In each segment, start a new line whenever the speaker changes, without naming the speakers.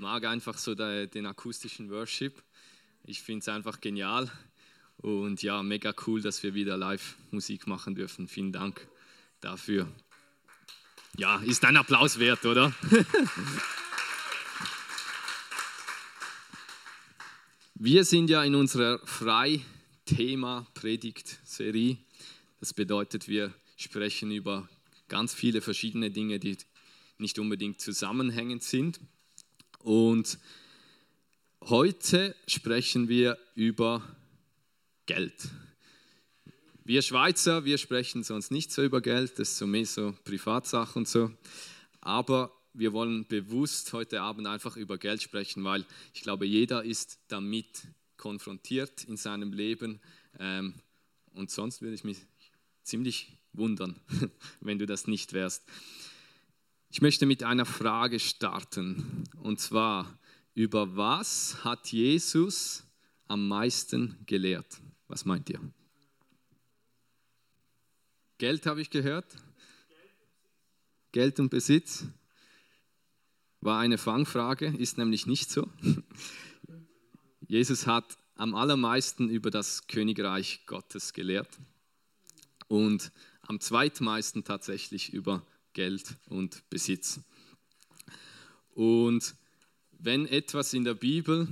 mag einfach so den akustischen Worship. Ich finde es einfach genial und ja, mega cool, dass wir wieder live Musik machen dürfen. Vielen Dank dafür. Ja, ist ein Applaus wert, oder? wir sind ja in unserer Frei-Thema-Predigt-Serie. Das bedeutet, wir sprechen über ganz viele verschiedene Dinge, die nicht unbedingt zusammenhängend sind. Und heute sprechen wir über Geld. Wir Schweizer, wir sprechen sonst nicht so über Geld, das ist so mehr so Privatsache und so. Aber wir wollen bewusst heute Abend einfach über Geld sprechen, weil ich glaube, jeder ist damit konfrontiert in seinem Leben. Ähm, und sonst würde ich mich ziemlich wundern, wenn du das nicht wärst. Ich möchte mit einer Frage starten. Und zwar, über was hat Jesus am meisten gelehrt? Was meint ihr? Geld habe ich gehört. Geld und Besitz war eine Fangfrage, ist nämlich nicht so. Jesus hat am allermeisten über das Königreich Gottes gelehrt und am zweitmeisten tatsächlich über Geld und Besitz. Und wenn etwas in der Bibel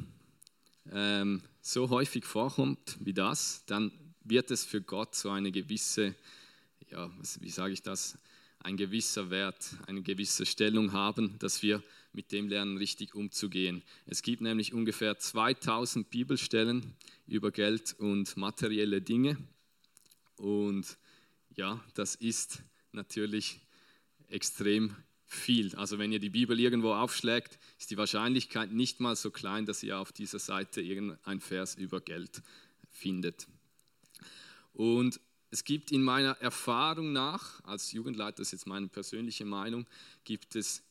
ähm, so häufig vorkommt wie das, dann wird es für Gott so eine gewisse, ja, wie sage ich das, ein gewisser Wert, eine gewisse Stellung haben, dass wir mit dem lernen, richtig umzugehen. Es gibt nämlich ungefähr 2000 Bibelstellen über Geld und materielle Dinge. Und ja, das ist natürlich extrem viel. Also wenn ihr die Bibel irgendwo aufschlägt, ist die Wahrscheinlichkeit nicht mal so klein, dass ihr auf dieser Seite irgendein Vers über Geld findet. Und es gibt in meiner Erfahrung nach, als Jugendleiter, das ist jetzt meine persönliche Meinung, gibt es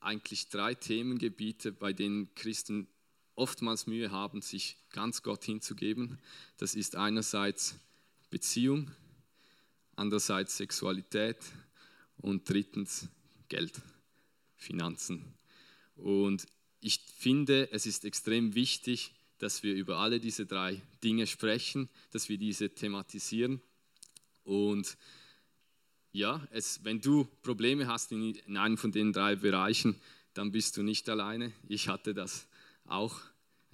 eigentlich drei Themengebiete, bei denen Christen oftmals Mühe haben, sich ganz Gott hinzugeben. Das ist einerseits Beziehung, andererseits Sexualität und drittens Geld, Finanzen. Und ich finde, es ist extrem wichtig, dass wir über alle diese drei Dinge sprechen, dass wir diese thematisieren. Und ja, es, wenn du Probleme hast in, in einem von den drei Bereichen, dann bist du nicht alleine. Ich hatte das auch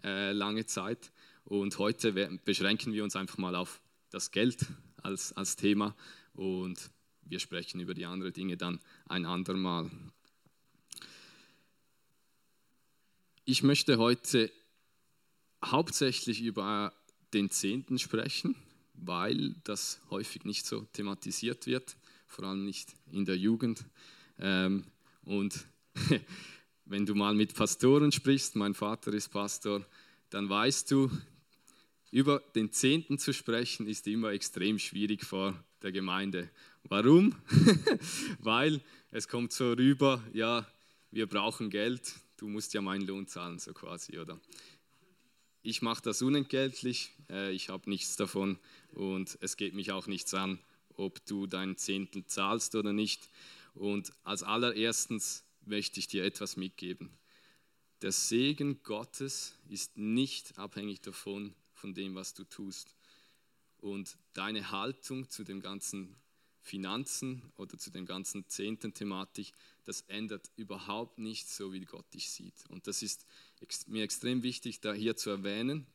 äh, lange Zeit. Und heute beschränken wir uns einfach mal auf das Geld als, als Thema. Und wir sprechen über die anderen Dinge dann ein andermal. Ich möchte heute hauptsächlich über den Zehnten sprechen, weil das häufig nicht so thematisiert wird, vor allem nicht in der Jugend. Ähm, und wenn du mal mit Pastoren sprichst, mein Vater ist Pastor, dann weißt du, über den Zehnten zu sprechen, ist immer extrem schwierig vor der Gemeinde. Warum? Weil es kommt so rüber, ja, wir brauchen Geld, du musst ja meinen Lohn zahlen, so quasi, oder? Ich mache das unentgeltlich, äh, ich habe nichts davon und es geht mich auch nichts an, ob du deinen Zehntel zahlst oder nicht. Und als allererstens möchte ich dir etwas mitgeben. Der Segen Gottes ist nicht abhängig davon, von dem, was du tust. Und deine Haltung zu dem ganzen Finanzen oder zu dem ganzen Zehnten-Thematik, das ändert überhaupt nicht so, wie Gott dich sieht. Und das ist mir extrem wichtig, da hier zu erwähnen.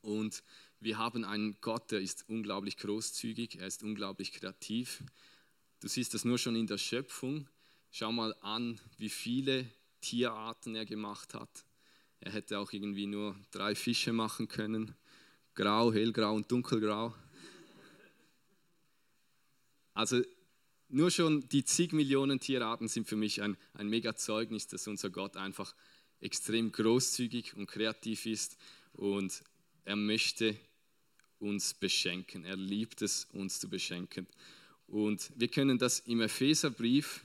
Und wir haben einen Gott, der ist unglaublich großzügig, er ist unglaublich kreativ. Du siehst das nur schon in der Schöpfung. Schau mal an, wie viele Tierarten er gemacht hat. Er hätte auch irgendwie nur drei Fische machen können. Grau, hellgrau und dunkelgrau. Also nur schon die zig Millionen Tierarten sind für mich ein, ein mega Zeugnis, dass unser Gott einfach extrem großzügig und kreativ ist und er möchte uns beschenken. Er liebt es, uns zu beschenken. Und wir können das im Epheserbrief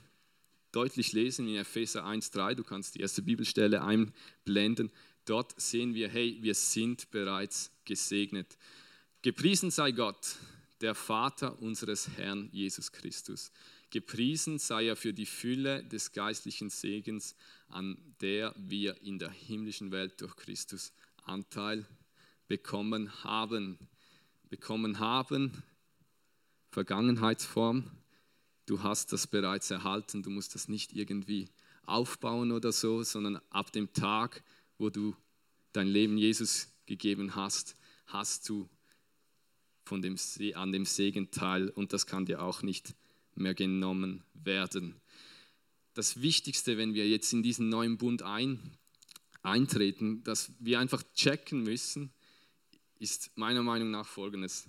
deutlich lesen, in Epheser 1,3. Du kannst die erste Bibelstelle einblenden. Dort sehen wir, hey, wir sind bereits gesegnet. Gepriesen sei Gott, der Vater unseres Herrn Jesus Christus. Gepriesen sei er für die Fülle des geistlichen Segens, an der wir in der himmlischen Welt durch Christus Anteil bekommen haben. Bekommen haben, Vergangenheitsform. Du hast das bereits erhalten, du musst das nicht irgendwie aufbauen oder so, sondern ab dem Tag, wo du dein Leben Jesus gegeben hast, hast du von dem, an dem Segen teil und das kann dir auch nicht mehr genommen werden. Das Wichtigste, wenn wir jetzt in diesen neuen Bund ein, eintreten, dass wir einfach checken müssen, ist meiner Meinung nach folgendes.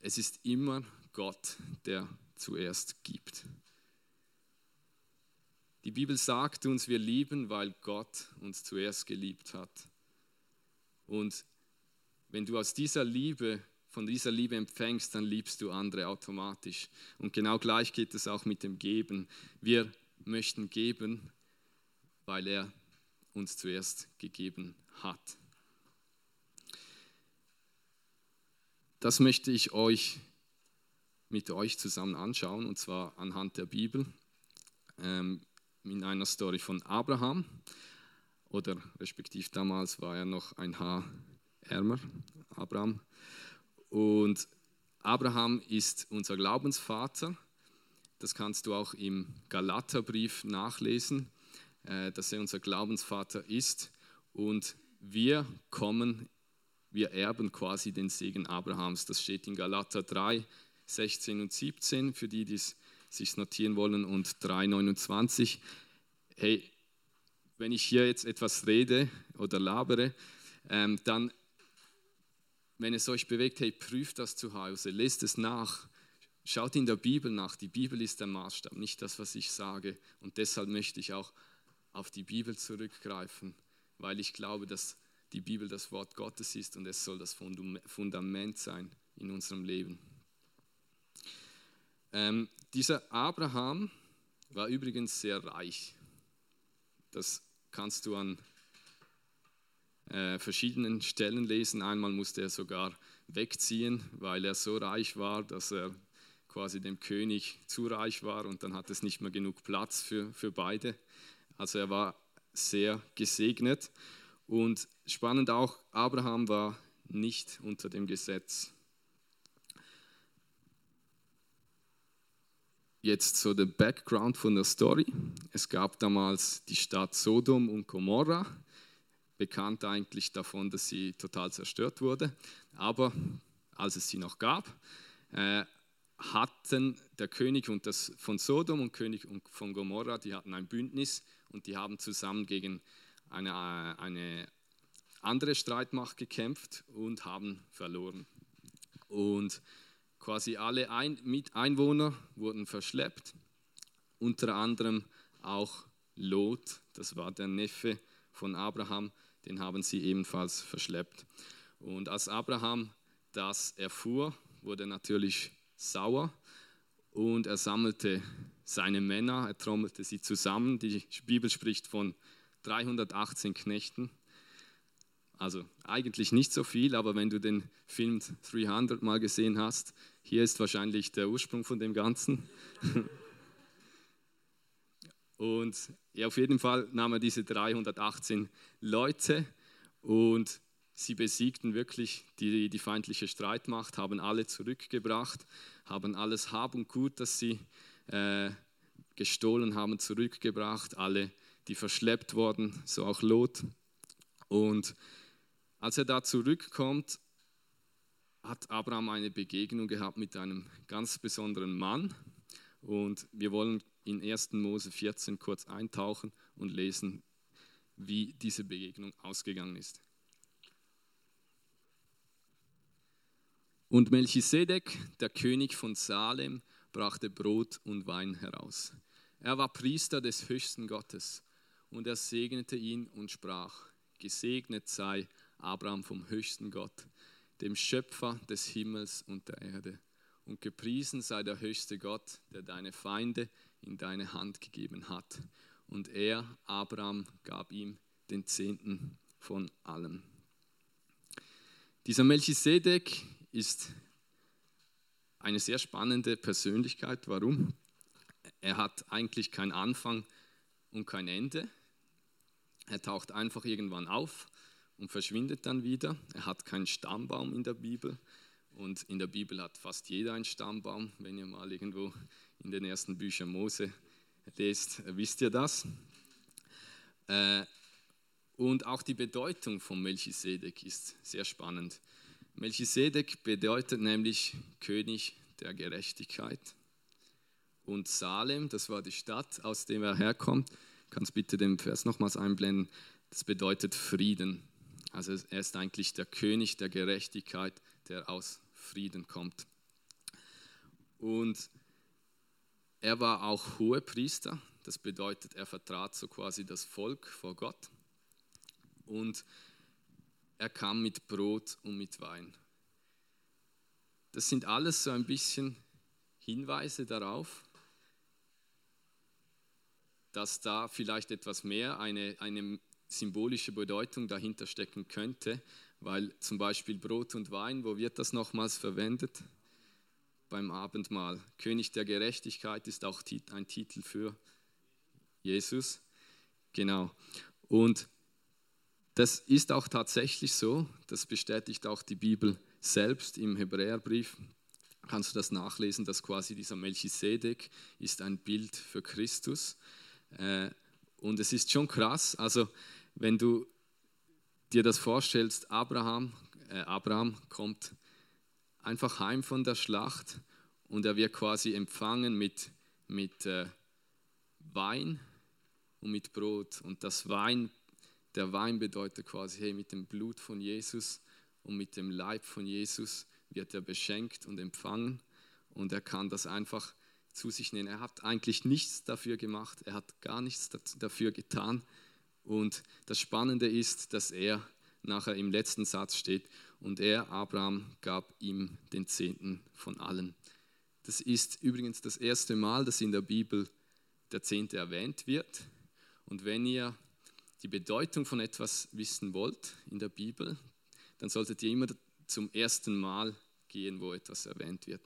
Es ist immer Gott, der zuerst gibt. Die Bibel sagt uns, wir lieben, weil Gott uns zuerst geliebt hat. Und wenn du aus dieser Liebe, von dieser Liebe empfängst, dann liebst du andere automatisch. Und genau gleich geht es auch mit dem Geben. Wir möchten geben, weil er uns zuerst gegeben hat. Das möchte ich euch mit euch zusammen anschauen, und zwar anhand der Bibel, ähm, in einer Story von Abraham, oder respektiv damals war er noch ein Haar ärmer, Abraham. Und Abraham ist unser Glaubensvater. Das kannst du auch im Galaterbrief nachlesen, äh, dass er unser Glaubensvater ist. Und wir kommen, wir erben quasi den Segen Abrahams. Das steht in Galater 3, 16 und 17, für die, die es sich notieren wollen, und 3, 29. Hey, wenn ich hier jetzt etwas rede oder labere, ähm, dann, wenn es euch bewegt, hey, prüft das zu Hause, lest es nach, schaut in der Bibel nach. Die Bibel ist der Maßstab, nicht das, was ich sage. Und deshalb möchte ich auch auf die Bibel zurückgreifen, weil ich glaube, dass die Bibel das Wort Gottes ist und es soll das Fundament sein in unserem Leben. Ähm, dieser Abraham war übrigens sehr reich. Das kannst du an äh, verschiedenen Stellen lesen. Einmal musste er sogar wegziehen, weil er so reich war, dass er quasi dem König zu reich war und dann hat es nicht mehr genug Platz für, für beide. Also er war sehr gesegnet. Und spannend auch, Abraham war nicht unter dem Gesetz. Jetzt so der Background von der Story. Es gab damals die Stadt Sodom und Gomorra, bekannt eigentlich davon, dass sie total zerstört wurde. Aber als es sie noch gab, äh, hatten der König und das von Sodom und König von Gomorra, die hatten ein Bündnis und die haben zusammen gegen eine, eine andere Streitmacht gekämpft und haben verloren. Und Quasi alle Ein Einwohner wurden verschleppt, unter anderem auch Lot, das war der Neffe von Abraham, den haben sie ebenfalls verschleppt. Und als Abraham das erfuhr, wurde er natürlich sauer und er sammelte seine Männer, er trommelte sie zusammen. Die Bibel spricht von 318 Knechten also eigentlich nicht so viel, aber wenn du den Film 300 mal gesehen hast, hier ist wahrscheinlich der Ursprung von dem Ganzen. Und ja, auf jeden Fall nahm er diese 318 Leute und sie besiegten wirklich die, die feindliche Streitmacht, haben alle zurückgebracht, haben alles Hab und Gut, das sie äh, gestohlen haben, zurückgebracht, alle, die verschleppt wurden, so auch Lot. Und als er da zurückkommt, hat Abraham eine Begegnung gehabt mit einem ganz besonderen Mann. Und wir wollen in 1. Mose 14 kurz eintauchen und lesen, wie diese Begegnung ausgegangen ist. Und Melchisedek, der König von Salem, brachte Brot und Wein heraus. Er war Priester des höchsten Gottes und er segnete ihn und sprach, gesegnet sei Abraham vom höchsten Gott, dem Schöpfer des Himmels und der Erde. Und gepriesen sei der höchste Gott, der deine Feinde in deine Hand gegeben hat. Und er, Abraham, gab ihm den Zehnten von allem. Dieser Melchisedek ist eine sehr spannende Persönlichkeit. Warum? er hat eigentlich keinen Anfang und kein Ende. Er taucht einfach irgendwann auf und verschwindet dann wieder. Er hat keinen Stammbaum in der Bibel. Und in der Bibel hat fast jeder einen Stammbaum. Wenn ihr mal irgendwo in den ersten Büchern Mose lest, wisst ihr das. Äh, und auch die Bedeutung von Melchisedek ist sehr spannend. Melchisedek bedeutet nämlich König der Gerechtigkeit. Und Salem, das war die Stadt, aus der er herkommt, kannst bitte den Vers nochmals einblenden, das bedeutet Frieden. Also er ist eigentlich der König der Gerechtigkeit, der aus Frieden kommt. Und er war auch Hohepriester, das bedeutet, er vertrat so quasi das Volk vor Gott. Und er kam mit Brot und mit Wein. Das sind alles so ein bisschen Hinweise darauf, dass da vielleicht etwas mehr eine, eine symbolische Bedeutung dahinter stecken könnte, weil zum Beispiel Brot und Wein, wo wird das nochmals verwendet? Beim Abendmahl. König der Gerechtigkeit ist auch ein Titel für Jesus. Genau. Und das ist auch tatsächlich so, das bestätigt auch die Bibel selbst im Hebräerbrief. Kannst du das nachlesen, dass quasi dieser Melchisedek ist ein Bild für Christus. Äh, und es ist schon krass, also wenn du dir das vorstellst, Abraham, äh, Abraham kommt einfach heim von der Schlacht und er wird quasi empfangen mit, mit äh, Wein und mit Brot. Und das Wein der Wein bedeutet quasi, hey, mit dem Blut von Jesus und mit dem Leib von Jesus wird er beschenkt und empfangen und er kann das einfach zu sich nehmen. Er hat eigentlich nichts dafür gemacht, er hat gar nichts dafür getan. Und das Spannende ist, dass er nachher im letzten Satz steht, und er, Abraham, gab ihm den Zehnten von allen. Das ist übrigens das erste Mal, dass in der Bibel der Zehnte erwähnt wird. Und wenn ihr die Bedeutung von etwas wissen wollt in der Bibel, dann solltet ihr immer zum ersten Mal gehen, wo etwas erwähnt wird.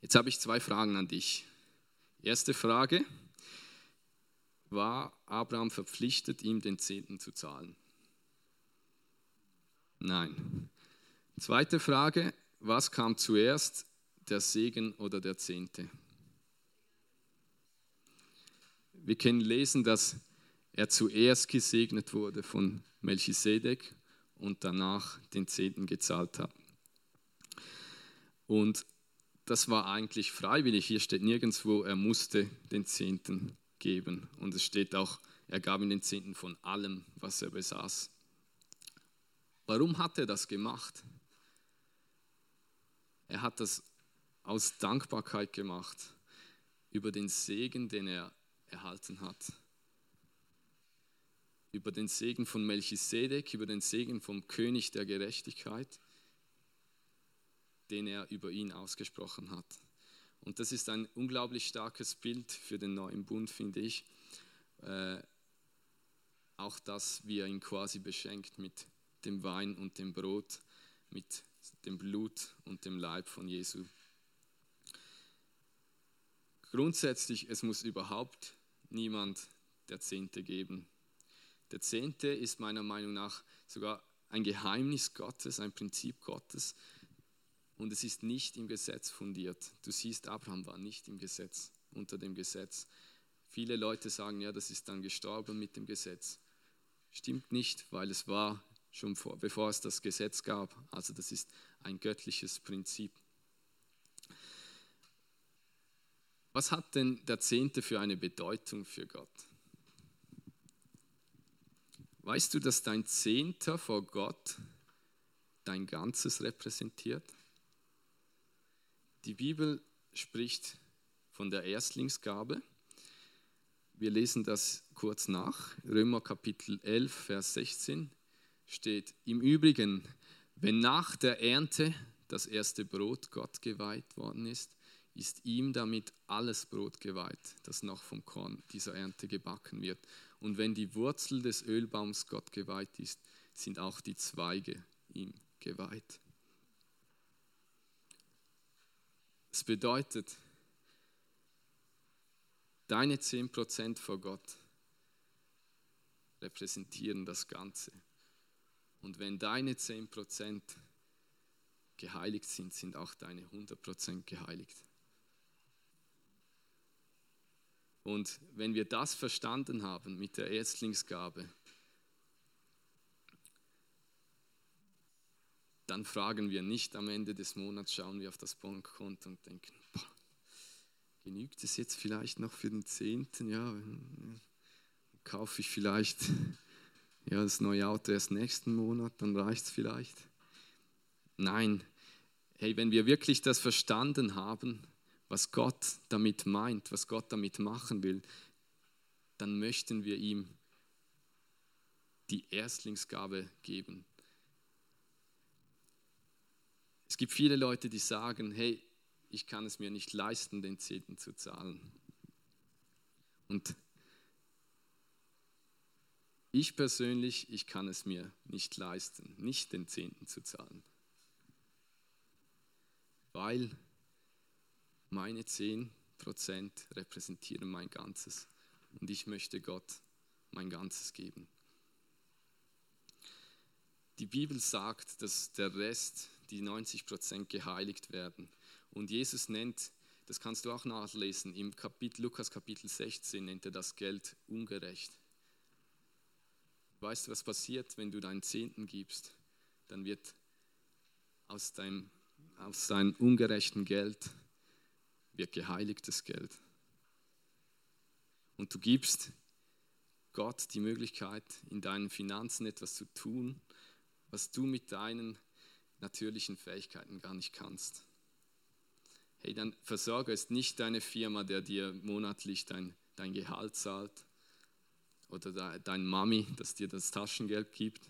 Jetzt habe ich zwei Fragen an dich. Erste Frage, war Abraham verpflichtet, ihm den Zehnten zu zahlen? Nein. Zweite Frage, was kam zuerst, der Segen oder der Zehnte? Wir können lesen, dass er zuerst gesegnet wurde von Melchisedek und danach den Zehnten gezahlt hat. Und das war eigentlich freiwillig. Hier steht nirgendwo, er musste den Zehnten geben. Und es steht auch, er gab ihm den Zehnten von allem, was er besaß. Warum hat er das gemacht? Er hat das aus Dankbarkeit gemacht über den Segen, den er erhalten hat über den Segen von Melchisedek, über den Segen vom König der Gerechtigkeit, den er über ihn ausgesprochen hat. Und das ist ein unglaublich starkes Bild für den neuen Bund, finde ich. Äh, auch das, wie er ihn quasi beschenkt mit dem Wein und dem Brot, mit dem Blut und dem Leib von Jesu. Grundsätzlich, es muss überhaupt niemand der Zehnte geben. Der Zehnte ist meiner Meinung nach sogar ein Geheimnis Gottes, ein Prinzip Gottes. Und es ist nicht im Gesetz fundiert. Du siehst, Abraham war nicht im Gesetz, unter dem Gesetz. Viele Leute sagen, ja, das ist dann gestorben mit dem Gesetz. Stimmt nicht, weil es war schon vor, bevor es das Gesetz gab. Also das ist ein göttliches Prinzip. Was hat denn der Zehnte für eine Bedeutung für Gott? Weißt du, dass dein Zehnter vor Gott dein Ganzes repräsentiert? Die Bibel spricht von der Erstlingsgabe. Wir lesen das kurz nach. Römer Kapitel 11, Vers 16 steht, im Übrigen, wenn nach der Ernte das erste Brot Gott geweiht worden ist, ist ihm damit alles Brot geweiht, das noch vom Korn dieser Ernte gebacken wird. Und wenn die Wurzel des Ölbaums Gott geweiht ist, sind auch die Zweige ihm geweiht. Es bedeutet, Deine 10% vor Gott repräsentieren das Ganze. Und wenn deine 10% geheiligt sind, sind auch deine 100% geheiligt. Und wenn wir das verstanden haben mit der Erstlingsgabe, dann fragen wir nicht am Ende des Monats, schauen wir auf das Bankkonto und denken, boah, genügt es jetzt vielleicht noch für den Zehnten? Ja, kaufe ich vielleicht ja, das neue Auto erst nächsten Monat, dann reicht es vielleicht. Nein, hey, wenn wir wirklich das verstanden haben, was Gott damit meint, was Gott damit machen will, dann möchten wir ihm die Erstlingsgabe geben. Es gibt viele Leute, die sagen, hey, ich kann es mir nicht leisten, den Zehnten zu zahlen. Und ich persönlich, ich kann es mir nicht leisten, nicht den Zehnten zu zahlen. Weil meine 10% repräsentieren mein Ganzes. Und ich möchte Gott mein Ganzes geben. Die Bibel sagt, dass der Rest, die 90% geheiligt werden. Und Jesus nennt, das kannst du auch nachlesen, im Kapitel, Lukas Kapitel 16 nennt er das Geld ungerecht. Weißt du, was passiert, wenn du deinen Zehnten gibst? Dann wird aus deinem, aus deinem ungerechten Geld wird geheiligtes Geld. Und du gibst Gott die Möglichkeit, in deinen Finanzen etwas zu tun, was du mit deinen natürlichen Fähigkeiten gar nicht kannst. Hey, dann Versorger ist nicht deine Firma, der dir monatlich dein, dein Gehalt zahlt oder dein Mami, das dir das Taschengeld gibt.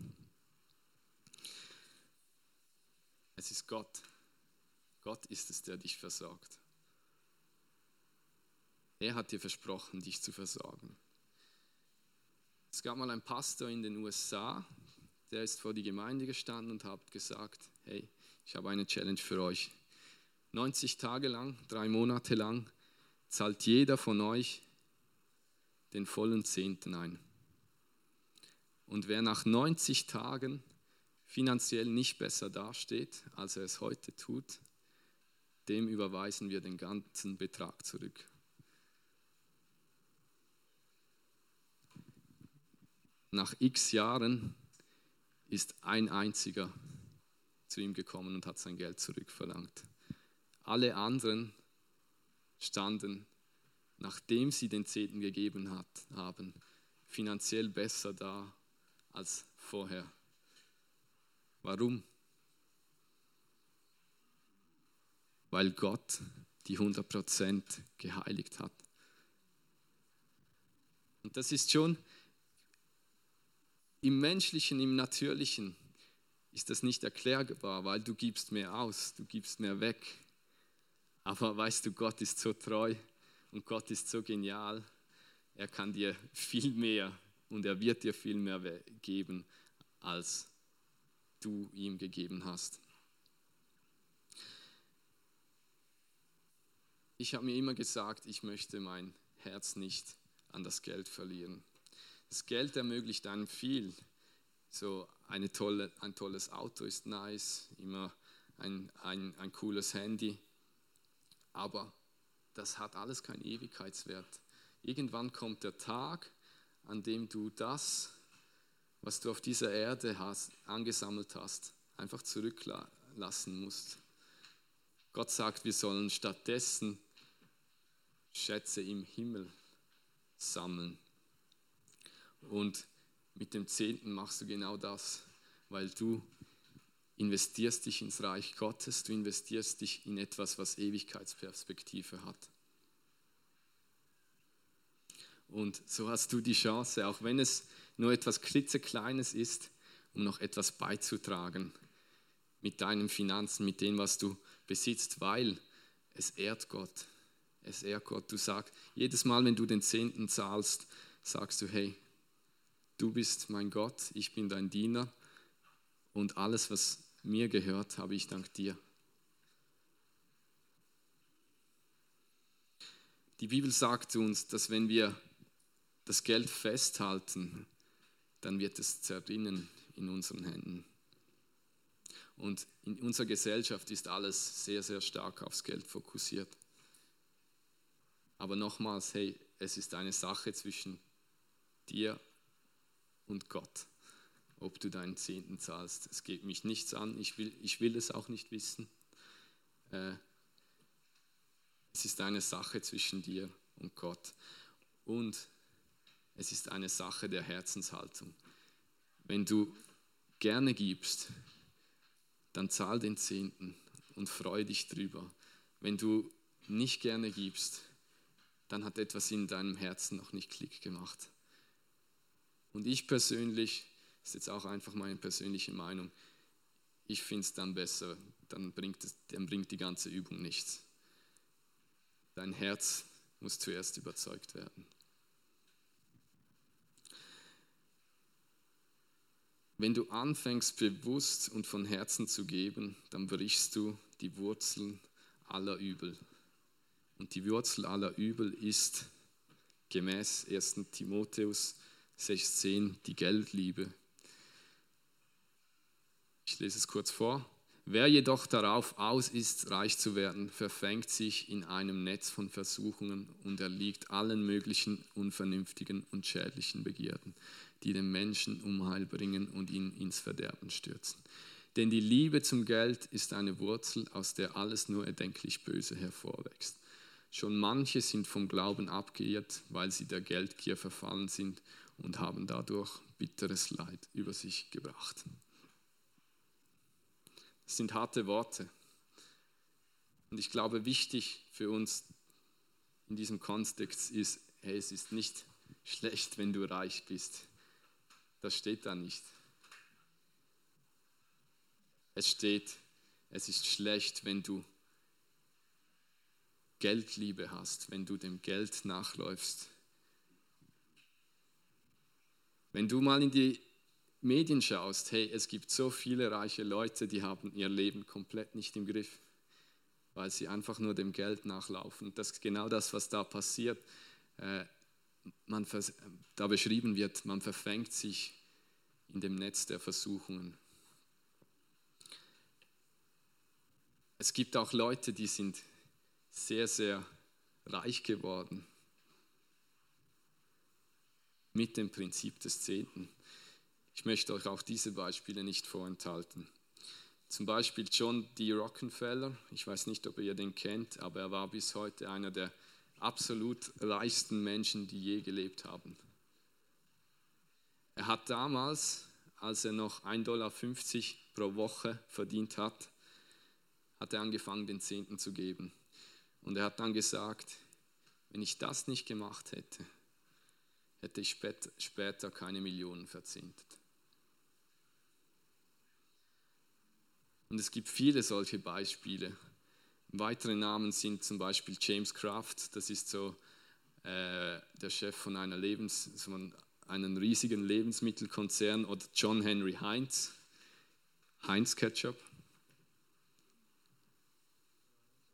Es ist Gott. Gott ist es, der dich versorgt. Er hat dir versprochen, dich zu versorgen. Es gab mal einen Pastor in den USA, der ist vor die Gemeinde gestanden und hat gesagt, hey, ich habe eine Challenge für euch. 90 Tage lang, drei Monate lang, zahlt jeder von euch den vollen Zehnten ein. Und wer nach 90 Tagen finanziell nicht besser dasteht, als er es heute tut, dem überweisen wir den ganzen Betrag zurück. Nach x Jahren ist ein einziger zu ihm gekommen und hat sein Geld zurückverlangt. Alle anderen standen, nachdem sie den Zehnten gegeben hat, haben, finanziell besser da als vorher. Warum? Weil Gott die 100% geheiligt hat. Und das ist schon im menschlichen, im natürlichen ist das nicht erklärbar, weil du gibst mehr aus, du gibst mehr weg. Aber weißt du, Gott ist so treu und Gott ist so genial. Er kann dir viel mehr und er wird dir viel mehr geben, als du ihm gegeben hast. Ich habe mir immer gesagt, ich möchte mein Herz nicht an das Geld verlieren. Das Geld ermöglicht einem viel. So eine tolle, ein tolles Auto ist nice, immer ein, ein, ein cooles Handy. Aber das hat alles keinen Ewigkeitswert. Irgendwann kommt der Tag, an dem du das, was du auf dieser Erde hast, angesammelt hast, einfach zurücklassen musst. Gott sagt, wir sollen stattdessen Schätze im Himmel sammeln. Und mit dem Zehnten machst du genau das, weil du investierst dich ins Reich Gottes, du investierst dich in etwas, was Ewigkeitsperspektive hat. Und so hast du die Chance, auch wenn es nur etwas klitzekleines ist, um noch etwas beizutragen mit deinen Finanzen, mit dem, was du besitzt, weil es ehrt Gott. Es ehrt Gott. Du sagst, jedes Mal, wenn du den Zehnten zahlst, sagst du, hey, du bist mein Gott, ich bin dein Diener und alles, was mir gehört, habe ich dank dir. Die Bibel sagt uns, dass wenn wir das Geld festhalten, dann wird es zerrinnen in unseren Händen. Und in unserer Gesellschaft ist alles sehr, sehr stark aufs Geld fokussiert. Aber nochmals, hey, es ist eine Sache zwischen dir und Gott, ob du deinen Zehnten zahlst. Es geht mich nichts an, ich will, ich will es auch nicht wissen. Äh, es ist eine Sache zwischen dir und Gott. Und es ist eine Sache der Herzenshaltung. Wenn du gerne gibst, dann zahl den Zehnten und freue dich drüber. Wenn du nicht gerne gibst, dann hat etwas in deinem Herzen noch nicht Klick gemacht. Und ich persönlich, das ist jetzt auch einfach meine persönliche Meinung, ich finde es dann besser, dann bringt, es, dann bringt die ganze Übung nichts. Dein Herz muss zuerst überzeugt werden. Wenn du anfängst bewusst und von Herzen zu geben, dann brichst du die Wurzeln aller Übel. Und die Wurzel aller Übel ist gemäß 1. Timotheus 16 die Geldliebe. Ich lese es kurz vor. Wer jedoch darauf aus ist, reich zu werden, verfängt sich in einem Netz von Versuchungen und erliegt allen möglichen unvernünftigen und schädlichen Begierden, die den Menschen Umheil bringen und ihn ins Verderben stürzen. Denn die Liebe zum Geld ist eine Wurzel, aus der alles nur erdenklich Böse hervorwächst. Schon manche sind vom Glauben abgeirrt, weil sie der Geldgier verfallen sind und haben dadurch bitteres Leid über sich gebracht. Das sind harte Worte. Und ich glaube, wichtig für uns in diesem Kontext ist, hey, es ist nicht schlecht, wenn du reich bist. Das steht da nicht. Es steht, es ist schlecht, wenn du Geldliebe hast, wenn du dem Geld nachläufst. Wenn du mal in die Medien schaust, hey, es gibt so viele reiche Leute, die haben ihr Leben komplett nicht im Griff, weil sie einfach nur dem Geld nachlaufen. Das ist genau das, was da passiert. Äh, man, da beschrieben wird, man verfängt sich in dem Netz der Versuchungen. Es gibt auch Leute, die sind sehr, sehr reich geworden mit dem Prinzip des Zehnten. Ich möchte euch auch diese Beispiele nicht vorenthalten. Zum Beispiel John D. Rockefeller, ich weiß nicht, ob ihr den kennt, aber er war bis heute einer der absolut reichsten Menschen, die je gelebt haben. Er hat damals, als er noch 1,50 Dollar pro Woche verdient hat, hat er angefangen, den Zehnten zu geben. Und er hat dann gesagt, wenn ich das nicht gemacht hätte, hätte ich später keine Millionen verzehntet. Und es gibt viele solche Beispiele. Weitere Namen sind zum Beispiel James Kraft, das ist so äh, der Chef von einer Lebens, von einem riesigen Lebensmittelkonzern, oder John Henry Heinz, Heinz Ketchup.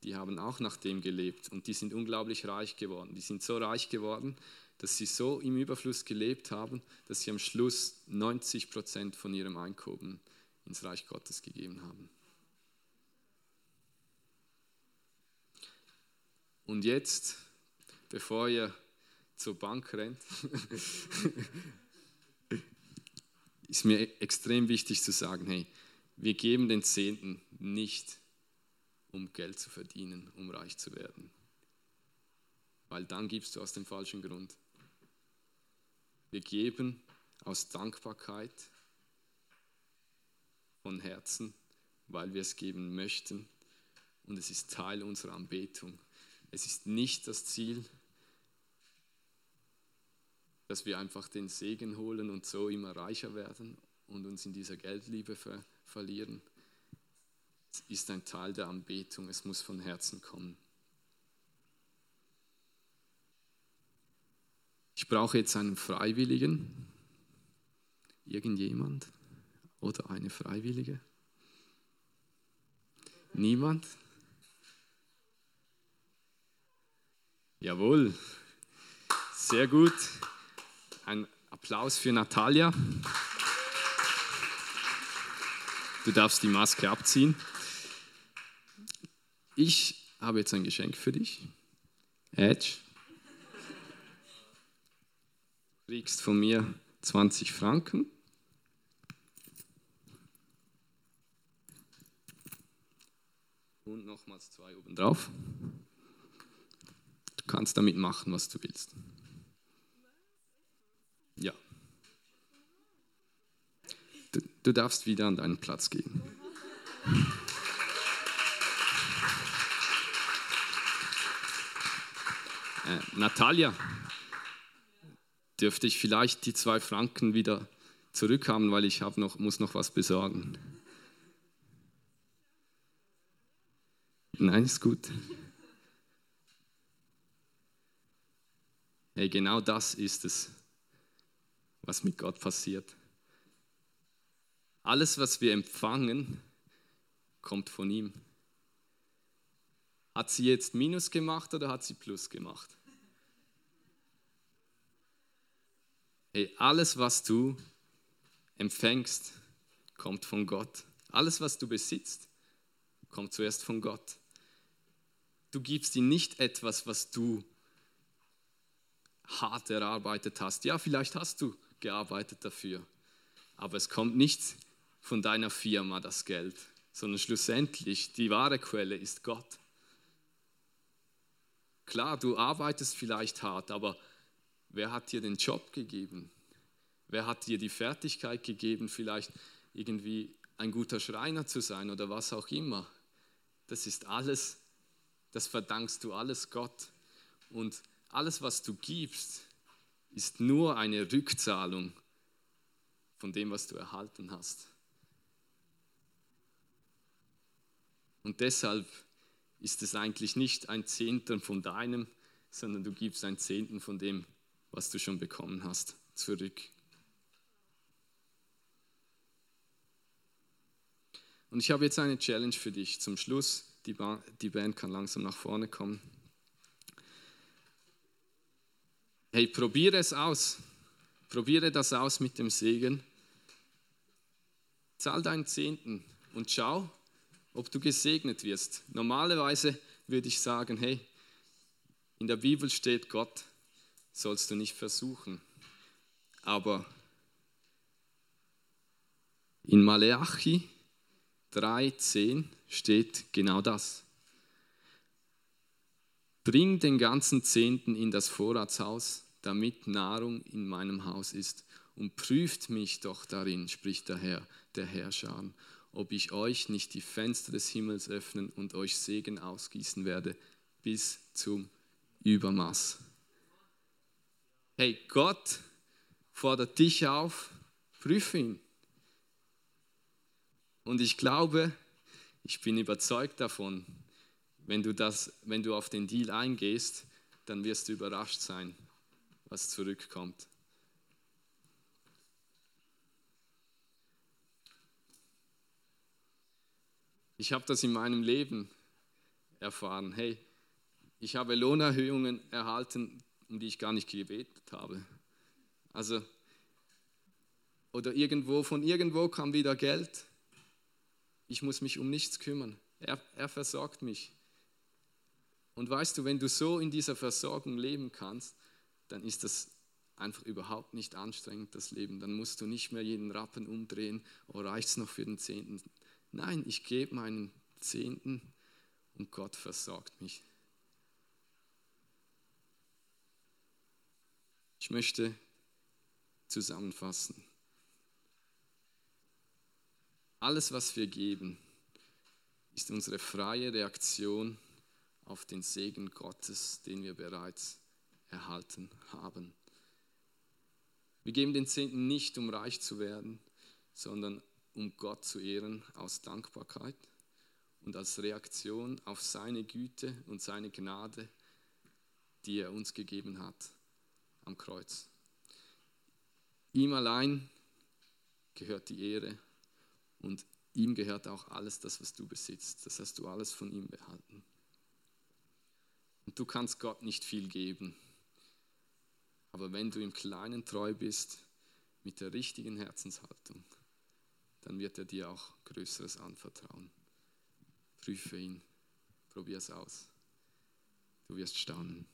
Die haben auch nach dem gelebt und die sind unglaublich reich geworden. Die sind so reich geworden, dass sie so im Überfluss gelebt haben, dass sie am Schluss 90 Prozent von ihrem Einkommen ins Reich Gottes gegeben haben. Und jetzt, bevor ihr zur Bank rennt, ist mir extrem wichtig zu sagen, hey, wir geben den Zehnten nicht, um Geld zu verdienen, um reich zu werden. Weil dann gibst du aus dem falschen Grund. Wir geben aus Dankbarkeit von Herzen, weil wir es geben möchten und es ist Teil unserer Anbetung. Es ist nicht das Ziel, dass wir einfach den Segen holen und so immer reicher werden und uns in dieser Geldliebe ver verlieren. Es ist ein Teil der Anbetung, es muss von Herzen kommen. Ich brauche jetzt einen Freiwilligen, irgendjemand oder eine Freiwillige. Niemand? Jawohl, sehr gut. Ein Applaus für Natalia. Du darfst die Maske abziehen. Ich habe jetzt ein Geschenk für dich. Edge. Du kriegst von mir 20 Franken. Und nochmals zwei oben drauf. Du kannst damit machen, was du willst. Ja. Du, du darfst wieder an deinen Platz gehen. Natalia, dürfte ich vielleicht die zwei Franken wieder zurückhaben, weil ich noch, muss noch was besorgen. Nein, ist gut. Hey, genau das ist es, was mit Gott passiert. Alles, was wir empfangen, kommt von ihm. Hat sie jetzt Minus gemacht oder hat sie Plus gemacht? Hey, alles, was du empfängst, kommt von Gott. Alles, was du besitzt, kommt zuerst von Gott. Du gibst ihm nicht etwas, was du hart erarbeitet hast. Ja, vielleicht hast du gearbeitet dafür, aber es kommt nicht von deiner Firma das Geld, sondern schlussendlich die wahre Quelle ist Gott. Klar, du arbeitest vielleicht hart, aber Wer hat dir den Job gegeben? Wer hat dir die Fertigkeit gegeben, vielleicht irgendwie ein guter Schreiner zu sein oder was auch immer? Das ist alles, das verdankst du alles Gott. Und alles, was du gibst, ist nur eine Rückzahlung von dem, was du erhalten hast. Und deshalb ist es eigentlich nicht ein Zehntel von deinem, sondern du gibst ein Zehntel von dem, was du schon bekommen hast, zurück. Und ich habe jetzt eine Challenge für dich zum Schluss. Die, ba die Band kann langsam nach vorne kommen. Hey, probiere es aus. Probiere das aus mit dem Segen. Zahl deinen Zehnten und schau, ob du gesegnet wirst. Normalerweise würde ich sagen, hey, in der Bibel steht Gott sollst du nicht versuchen. Aber in Maleachi 3,10 steht genau das. Bring den ganzen Zehnten in das Vorratshaus, damit Nahrung in meinem Haus ist. Und prüft mich doch darin, spricht der Herr, der Herrscher, ob ich euch nicht die Fenster des Himmels öffnen und euch Segen ausgießen werde bis zum Übermaß. Hey, Gott fordert dich auf, prüfe ihn. Und ich glaube, ich bin überzeugt davon, wenn du, das, wenn du auf den Deal eingehst, dann wirst du überrascht sein, was zurückkommt. Ich habe das in meinem Leben erfahren. Hey, ich habe Lohnerhöhungen erhalten, um die ich gar nicht gebetet habe. Also, oder irgendwo, von irgendwo kam wieder Geld. Ich muss mich um nichts kümmern. Er, er versorgt mich. Und weißt du, wenn du so in dieser Versorgung leben kannst, dann ist das einfach überhaupt nicht anstrengend, das Leben. Dann musst du nicht mehr jeden Rappen umdrehen, oh, reicht es noch für den Zehnten? Nein, ich gebe meinen Zehnten und Gott versorgt mich. Ich möchte zusammenfassen. Alles, was wir geben, ist unsere freie Reaktion auf den Segen Gottes, den wir bereits erhalten haben. Wir geben den Zehnten nicht, um reich zu werden, sondern um Gott zu ehren aus Dankbarkeit und als Reaktion auf seine Güte und seine Gnade, die er uns gegeben hat am Kreuz. Ihm allein gehört die Ehre und ihm gehört auch alles das, was du besitzt. Das hast du alles von ihm behalten. Und du kannst Gott nicht viel geben. Aber wenn du im Kleinen treu bist, mit der richtigen Herzenshaltung, dann wird er dir auch Größeres anvertrauen. Prüfe ihn, probier es aus. Du wirst staunen.